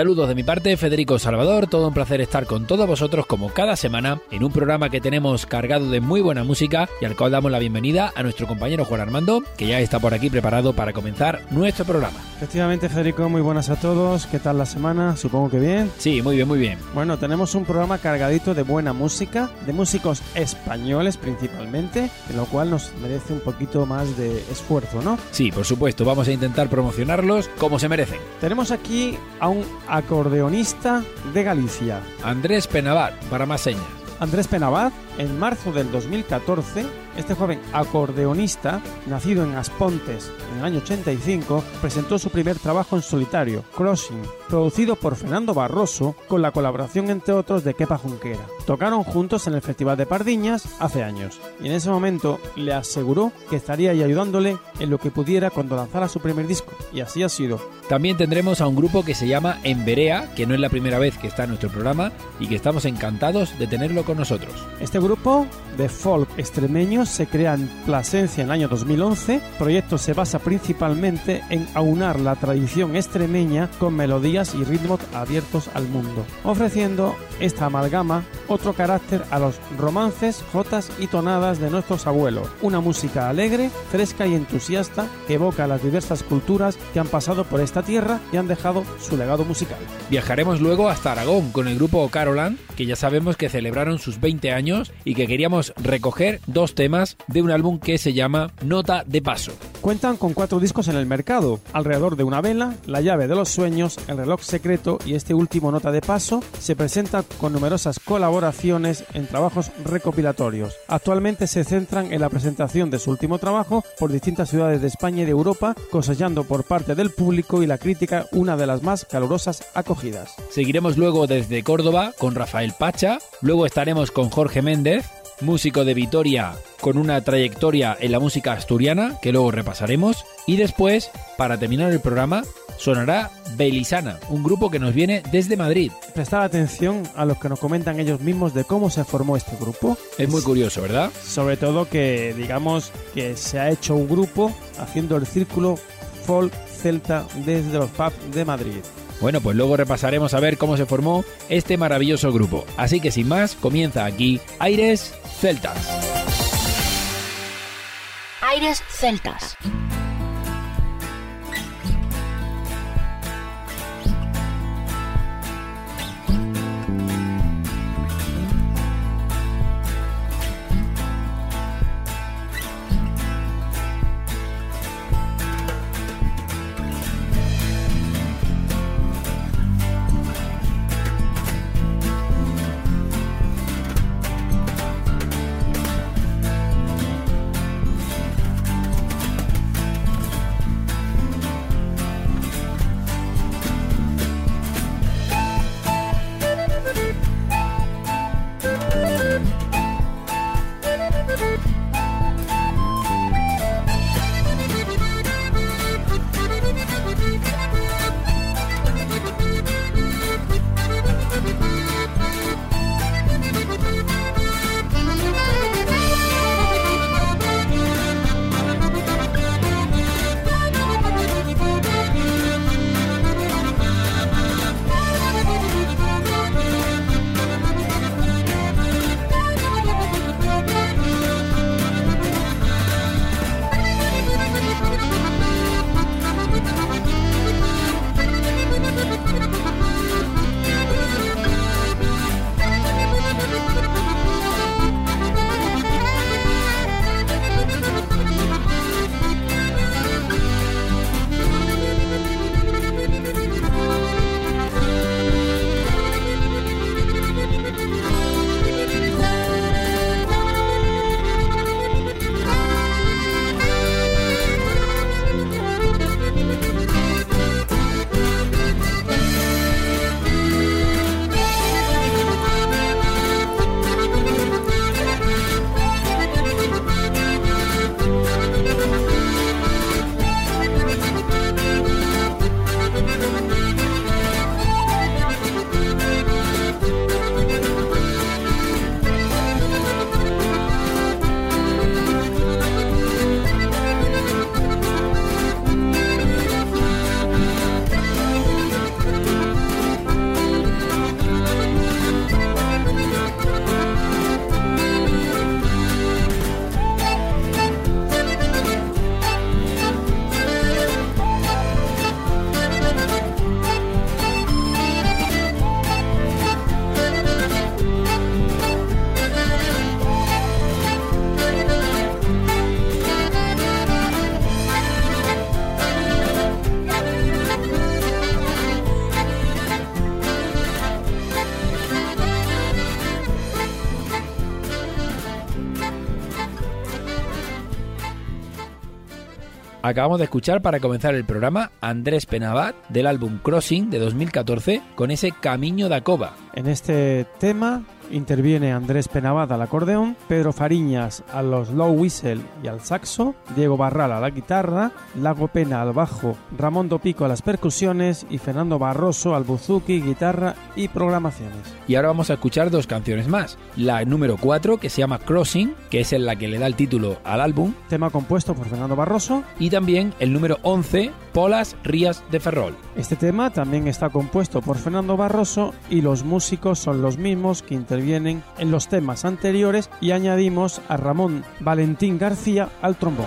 Saludos de mi parte, Federico Salvador, todo un placer estar con todos vosotros como cada semana en un programa que tenemos cargado de muy buena música y al cual damos la bienvenida a nuestro compañero Juan Armando, que ya está por aquí preparado para comenzar nuestro programa. Efectivamente, Federico, muy buenas a todos. ¿Qué tal la semana? Supongo que bien. Sí, muy bien, muy bien. Bueno, tenemos un programa cargadito de buena música, de músicos españoles principalmente, en lo cual nos merece un poquito más de esfuerzo, ¿no? Sí, por supuesto, vamos a intentar promocionarlos como se merecen. Tenemos aquí a un acordeonista de Galicia. Andrés Penavar, para más señas. Andrés Penabad, en marzo del 2014, este joven acordeonista, nacido en Aspontes en el año 85, presentó su primer trabajo en solitario, Crossing, producido por Fernando Barroso, con la colaboración entre otros de Kepa Junquera. Tocaron juntos en el Festival de Pardiñas hace años, y en ese momento le aseguró que estaría ahí ayudándole en lo que pudiera cuando lanzara su primer disco, y así ha sido. También tendremos a un grupo que se llama Emberea, que no es la primera vez que está en nuestro programa y que estamos encantados de tenerlo con nosotros. Este grupo de folk extremeño se crea en Plasencia en el año 2011. El proyecto se basa principalmente en aunar la tradición extremeña con melodías y ritmos abiertos al mundo, ofreciendo esta amalgama otro carácter a los romances, jotas y tonadas de nuestros abuelos. Una música alegre, fresca y entusiasta que evoca las diversas culturas que han pasado por esta tierra y han dejado su legado musical. Viajaremos luego hasta Aragón con el grupo Carolan, que ya sabemos que celebraron sus 20 años y que queríamos recoger dos temas de un álbum que se llama Nota de Paso. Cuentan con cuatro discos en el mercado, Alrededor de una vela, La llave de los sueños, El reloj secreto y este último Nota de Paso se presenta con numerosas colaboraciones en trabajos recopilatorios. Actualmente se centran en la presentación de su último trabajo por distintas ciudades de España y de Europa, cosechando por parte del público y la crítica una de las más calurosas acogidas. Seguiremos luego desde Córdoba con Rafael Pacha, luego estaremos con Jorge Méndez, músico de Vitoria con una trayectoria en la música asturiana, que luego repasaremos, y después, para terminar el programa, sonará Belisana, un grupo que nos viene desde Madrid. Prestar atención a los que nos comentan ellos mismos de cómo se formó este grupo. Es muy curioso, ¿verdad? Sobre todo que digamos que se ha hecho un grupo haciendo el círculo folk celta desde los pubs de Madrid. Bueno, pues luego repasaremos a ver cómo se formó este maravilloso grupo. Así que sin más, comienza aquí Aires Celtas. Aires Celtas. Acabamos de escuchar para comenzar el programa Andrés Penabat del álbum Crossing de 2014 con ese Camino da Cova. En este tema interviene Andrés Penabad al acordeón, Pedro Fariñas a los low whistle y al saxo, Diego Barral a la guitarra, Lago Pena al bajo, Ramón Dopico a las percusiones y Fernando Barroso al buzuki, guitarra y programaciones. Y ahora vamos a escuchar dos canciones más. La número 4 que se llama Crossing, que es en la que le da el título al álbum. Tema compuesto por Fernando Barroso. Y también el número 11, Polas Rías de Ferrol. Este tema también está compuesto por Fernando Barroso y los músicos son los mismos que intervienen en los temas anteriores y añadimos a Ramón Valentín García al trombón.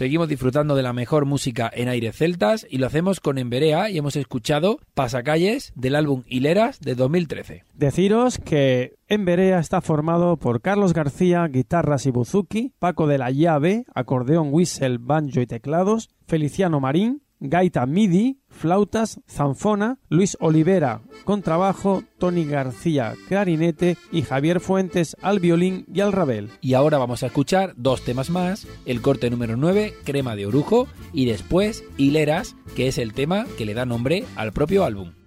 Seguimos disfrutando de la mejor música en aire celtas y lo hacemos con Emberea y hemos escuchado Pasacalles del álbum Hileras de 2013. Deciros que Emberea está formado por Carlos García, guitarras y buzuki, Paco de la Llave, acordeón, whistle, banjo y teclados, Feliciano Marín, gaita MIDI, flautas, zanfona, Luis Olivera, contrabajo, Tony García, clarinete y Javier Fuentes al violín y al rabel. Y ahora vamos a escuchar dos temas más, el corte número 9, Crema de Orujo, y después Hileras, que es el tema que le da nombre al propio álbum.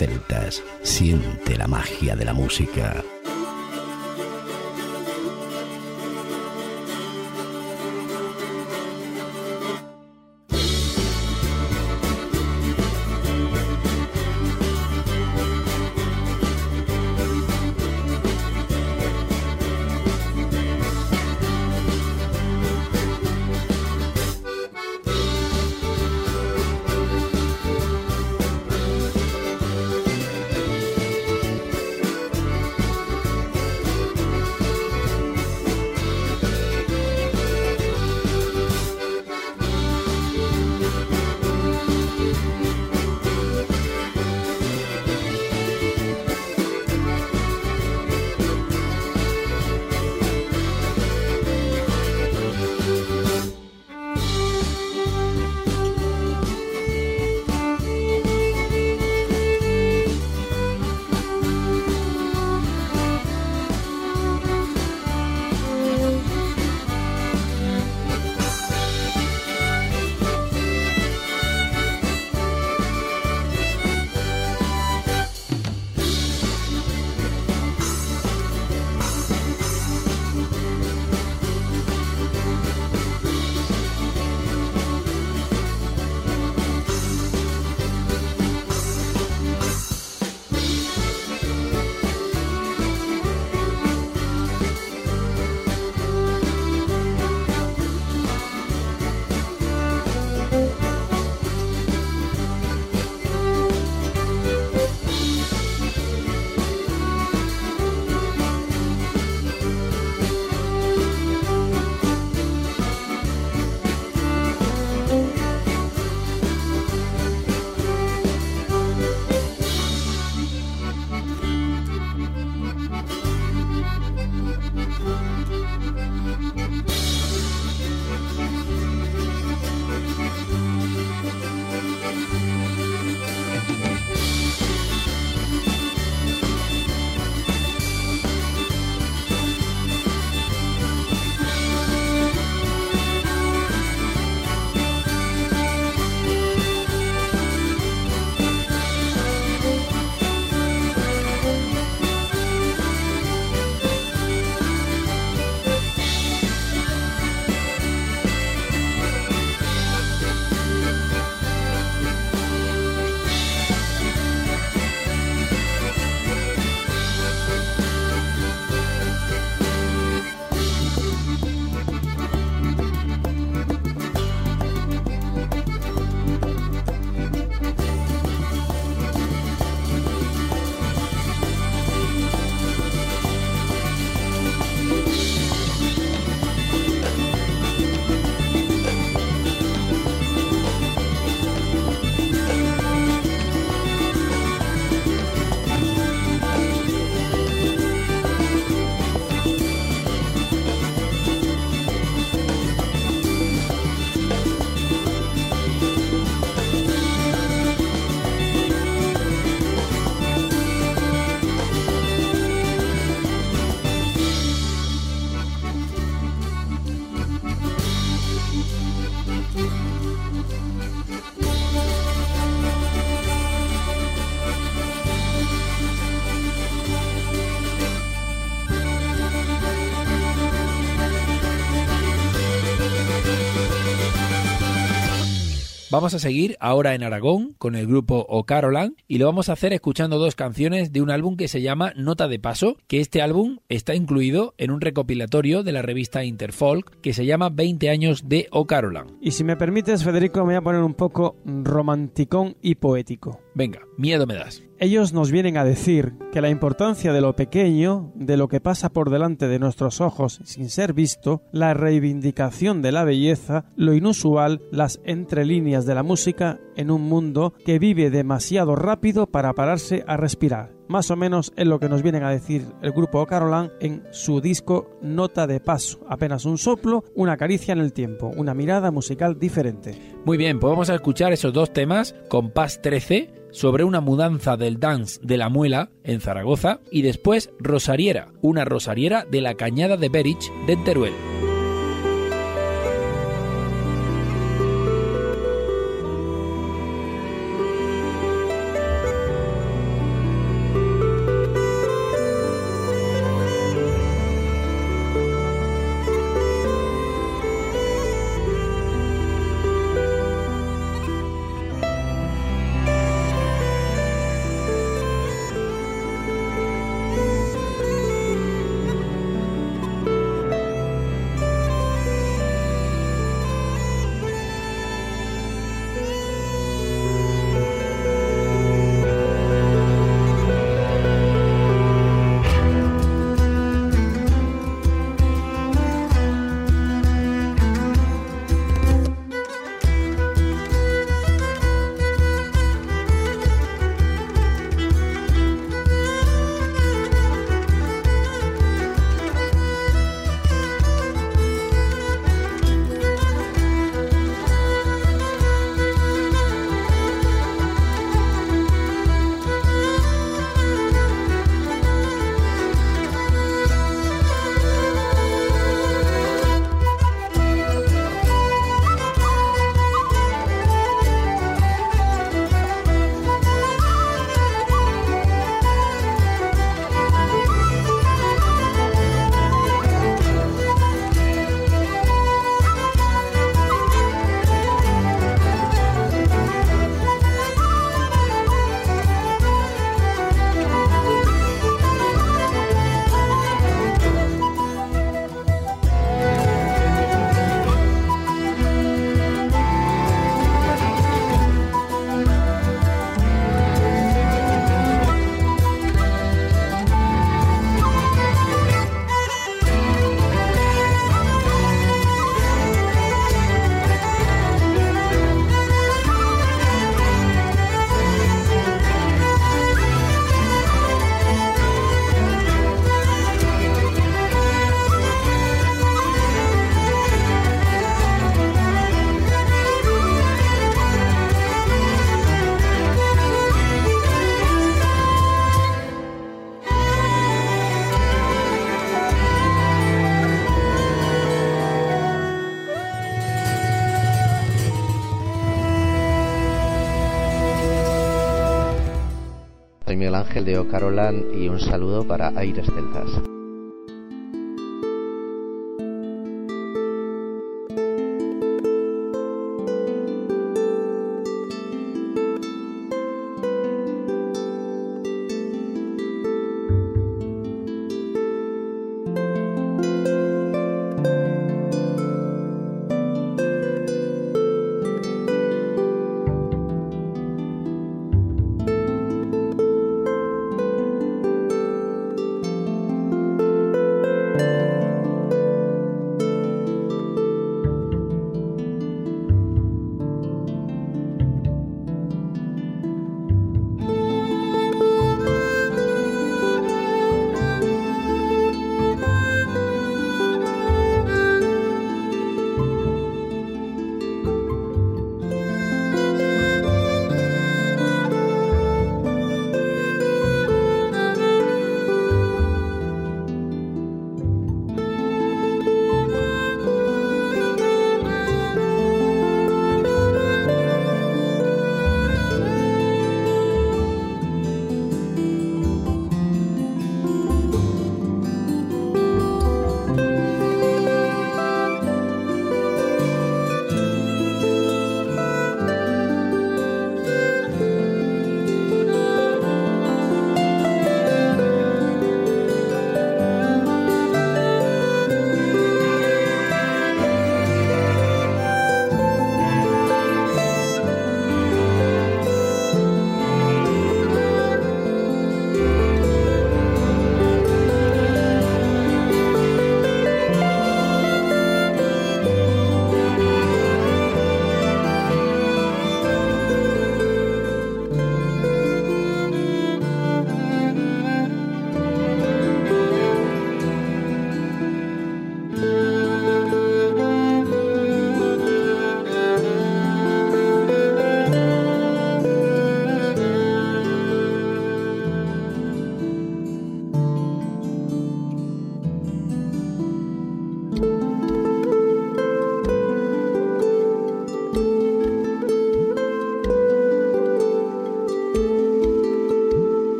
Celtas, siente la magia de la música. Vamos a seguir ahora en Aragón con el grupo O'Carolan y lo vamos a hacer escuchando dos canciones de un álbum que se llama Nota de Paso, que este álbum está incluido en un recopilatorio de la revista Interfolk que se llama 20 años de O'Carolan. Y si me permites, Federico, me voy a poner un poco romanticón y poético. Venga, miedo me das. Ellos nos vienen a decir que la importancia de lo pequeño, de lo que pasa por delante de nuestros ojos sin ser visto, la reivindicación de la belleza, lo inusual, las entrelíneas de la música en un mundo que vive demasiado rápido para pararse a respirar. Más o menos es lo que nos vienen a decir el grupo Carolan en su disco Nota de Paso. Apenas un soplo, una caricia en el tiempo, una mirada musical diferente. Muy bien, pues vamos a escuchar esos dos temas, Compás 13 sobre una mudanza del dance de la muela en Zaragoza y después Rosariera, una rosariera de la cañada de Berich de Teruel. Y un saludo para Aires Celtas.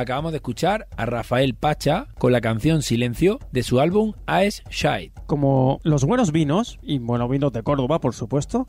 Acabamos de escuchar a Rafael Pacha con la canción Silencio de su álbum Aes Shide. Como los buenos vinos, y bueno, vinos de Córdoba, por supuesto,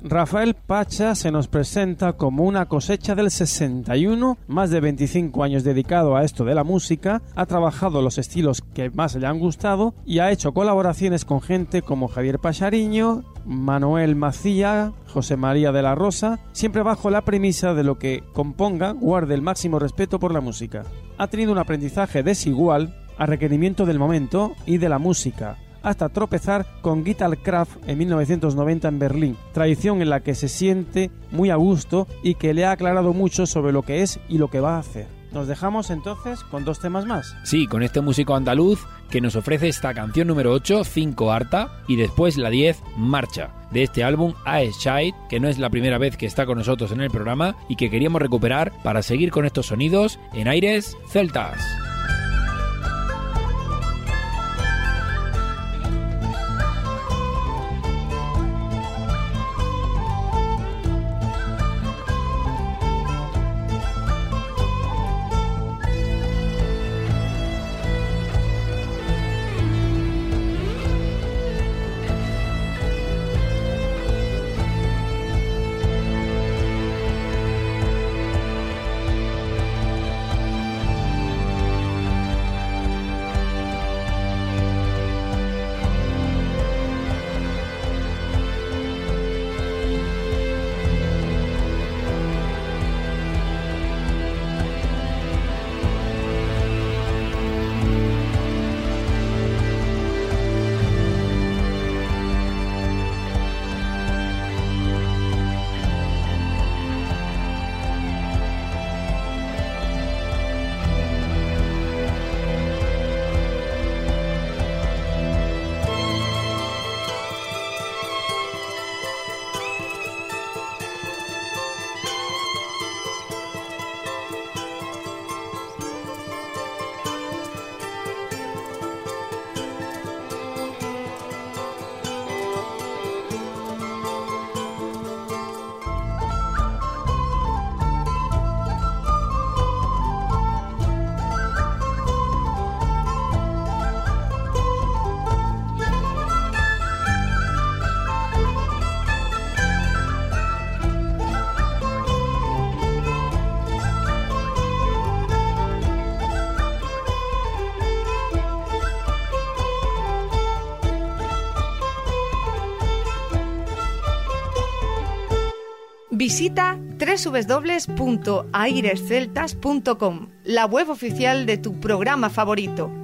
Rafael Pacha se nos presenta como una cosecha del 61, más de 25 años dedicado a esto de la música, ha trabajado los estilos que más le han gustado y ha hecho colaboraciones con gente como Javier Pachariño, Manuel Macía, José María de la Rosa, siempre bajo la premisa de lo que componga guarde el máximo respeto por la música. Ha tenido un aprendizaje desigual a requerimiento del momento y de la música, hasta tropezar con Guitar Craft en 1990 en Berlín, tradición en la que se siente muy a gusto y que le ha aclarado mucho sobre lo que es y lo que va a hacer. Nos dejamos entonces con dos temas más. Sí, con este músico andaluz que nos ofrece esta canción número 8, 5 Harta, y después la 10, Marcha, de este álbum Aes Shide, que no es la primera vez que está con nosotros en el programa y que queríamos recuperar para seguir con estos sonidos en aires celtas. Visita www.airesceltas.com, la web oficial de tu programa favorito.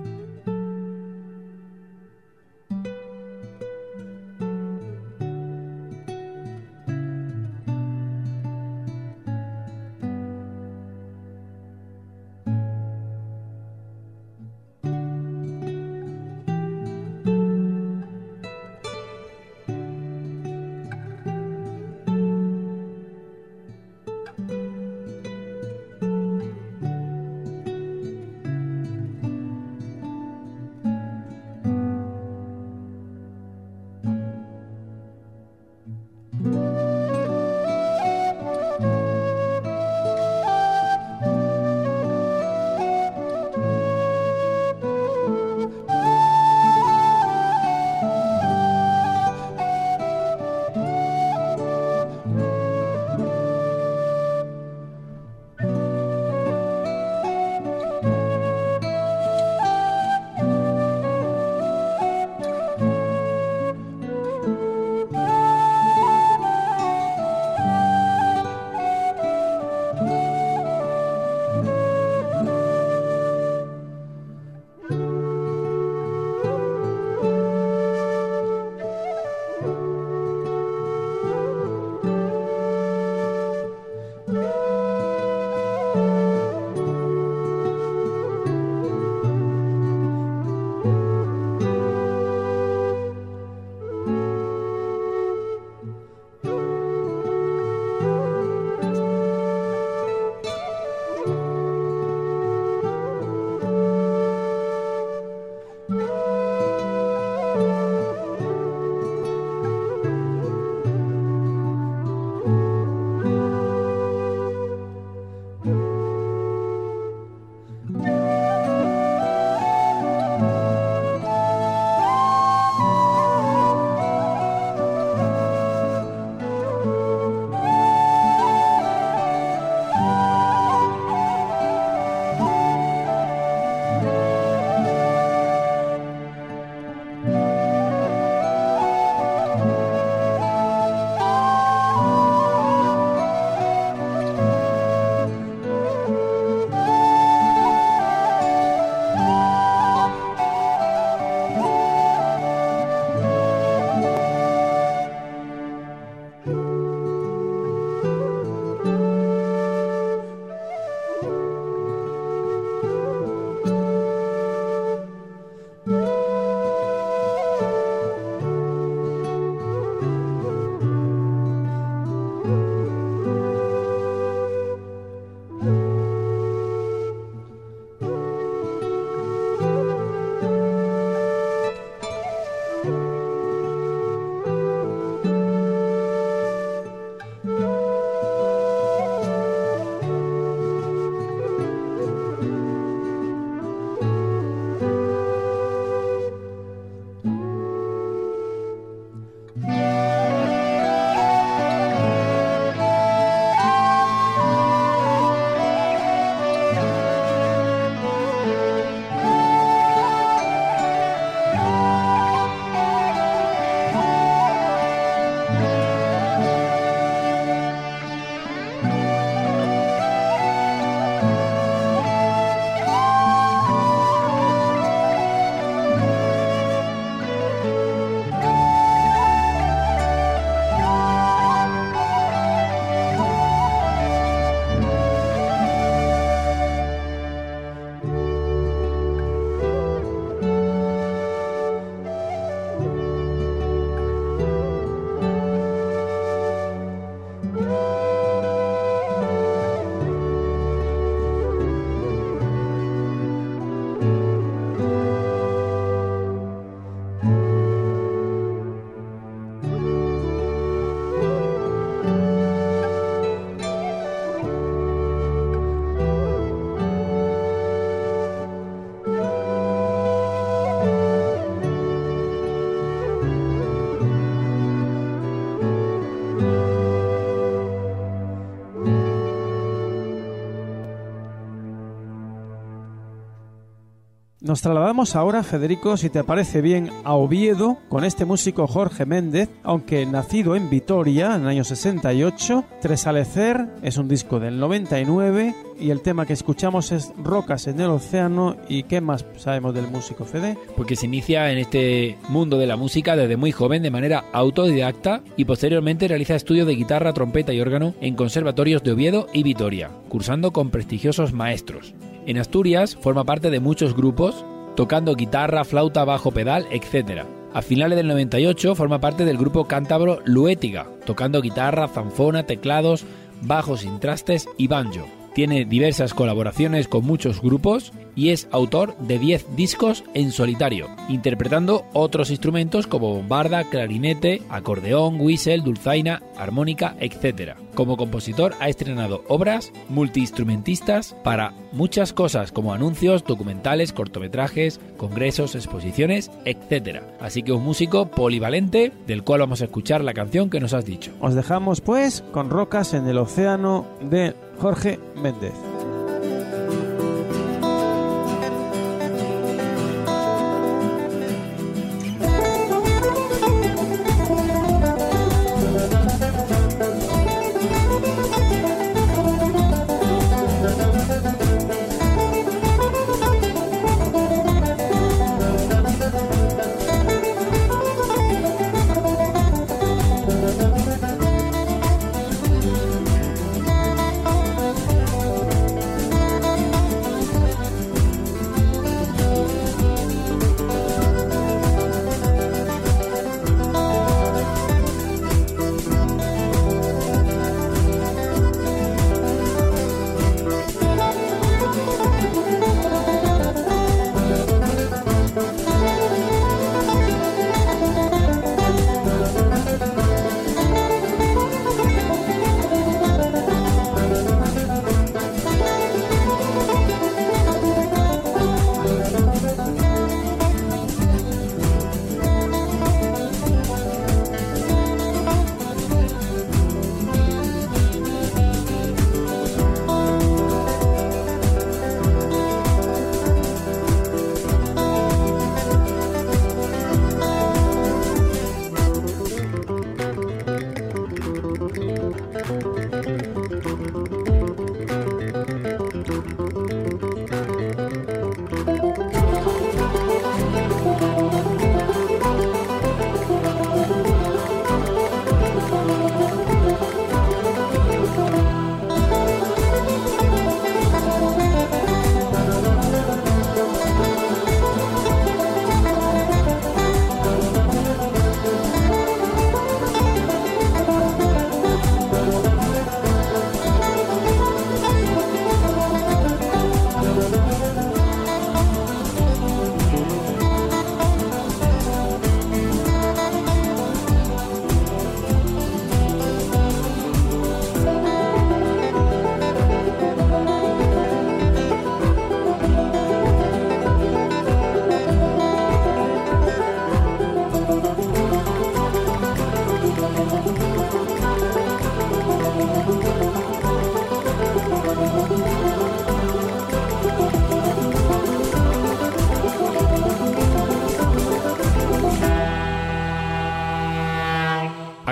Nos trasladamos ahora, Federico, si te parece bien, a Oviedo con este músico Jorge Méndez, aunque nacido en Vitoria en el año 68. Tresalecer es un disco del 99 y el tema que escuchamos es Rocas en el Océano. ¿Y qué más sabemos del músico, Fede? Porque se inicia en este mundo de la música desde muy joven de manera autodidacta y posteriormente realiza estudios de guitarra, trompeta y órgano en conservatorios de Oviedo y Vitoria, cursando con prestigiosos maestros. En Asturias forma parte de muchos grupos, tocando guitarra, flauta, bajo pedal, etc. A finales del 98 forma parte del grupo cántabro Luétiga, tocando guitarra, zanfona, teclados, bajos sin trastes y banjo. Tiene diversas colaboraciones con muchos grupos y es autor de 10 discos en solitario, interpretando otros instrumentos como bombarda, clarinete, acordeón, whistle, dulzaina, armónica, etc. Como compositor ha estrenado obras multiinstrumentistas para muchas cosas como anuncios, documentales, cortometrajes, congresos, exposiciones, etc. Así que un músico polivalente del cual vamos a escuchar la canción que nos has dicho. Os dejamos pues con Rocas en el Océano de Jorge Méndez.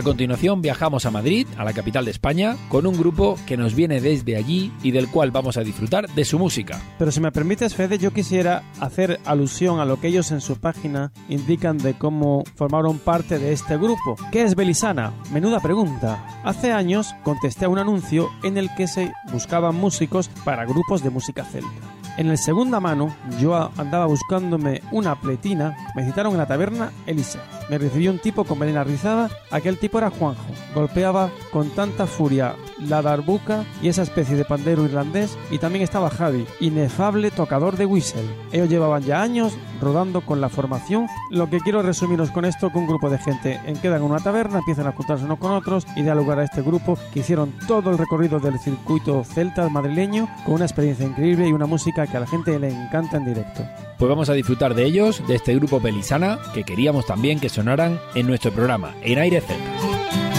A continuación viajamos a Madrid, a la capital de España, con un grupo que nos viene desde allí y del cual vamos a disfrutar de su música. Pero si me permites, Fede, yo quisiera hacer alusión a lo que ellos en su página indican de cómo formaron parte de este grupo. ¿Qué es Belisana? Menuda pregunta. Hace años contesté a un anuncio en el que se buscaban músicos para grupos de música celta. En el segunda mano, yo andaba buscándome una pletina, me citaron en la taberna Elisa. Me recibió un tipo con melena rizada, aquel tipo era Juanjo. Golpeaba con tanta furia la darbuca y esa especie de pandero irlandés y también estaba Javi, inefable tocador de whistle. Ellos llevaban ya años rodando con la formación. Lo que quiero resumiros con esto que un grupo de gente en quedan en una taberna, empiezan a juntarse unos con otros y da lugar a este grupo que hicieron todo el recorrido del circuito celta madrileño con una experiencia increíble y una música que a la gente le encanta en directo. Pues vamos a disfrutar de ellos, de este grupo Pelisana, que queríamos también que sonaran en nuestro programa, en Aire Celta.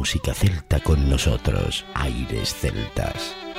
Música celta con nosotros, Aires Celtas.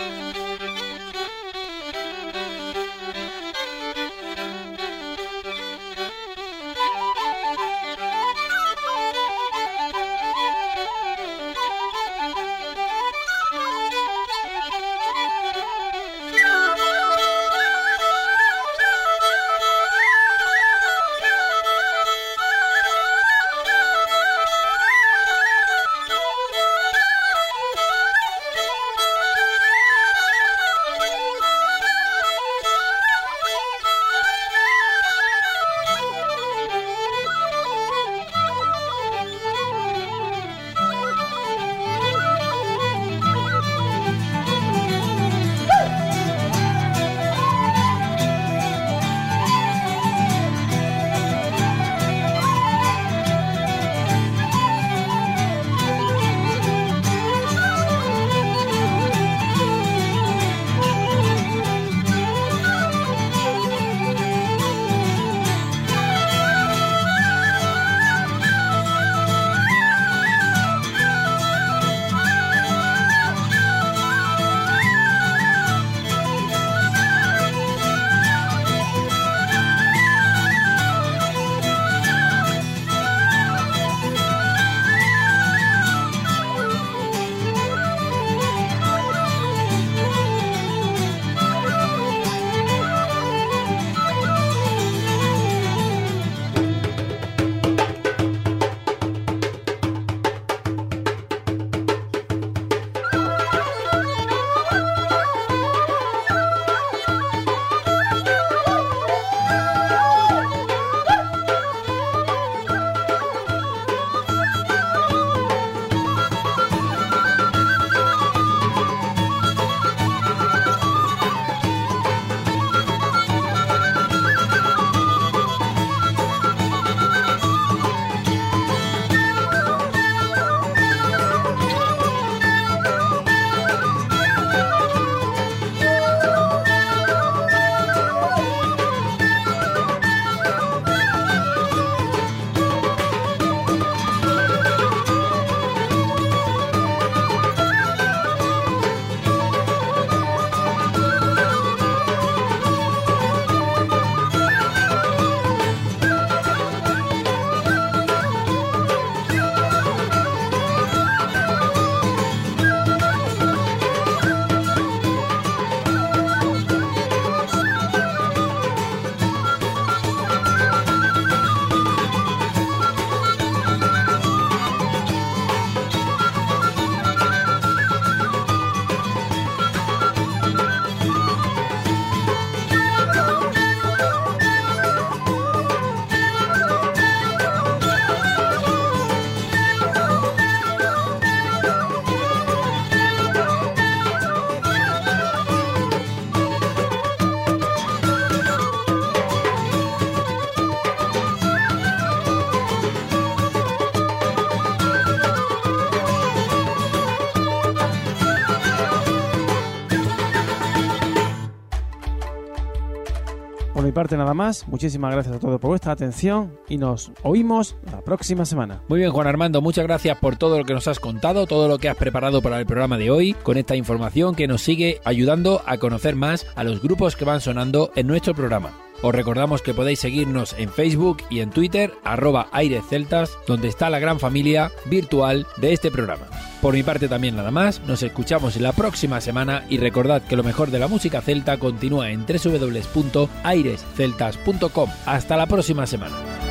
Parte nada más, muchísimas gracias a todos por vuestra atención y nos oímos la próxima semana. Muy bien, Juan Armando, muchas gracias por todo lo que nos has contado, todo lo que has preparado para el programa de hoy, con esta información que nos sigue ayudando a conocer más a los grupos que van sonando en nuestro programa. Os recordamos que podéis seguirnos en Facebook y en Twitter, arroba aireceltas, donde está la gran familia virtual de este programa. Por mi parte también nada más, nos escuchamos la próxima semana y recordad que lo mejor de la música celta continúa en www.airesceltas.com. Hasta la próxima semana.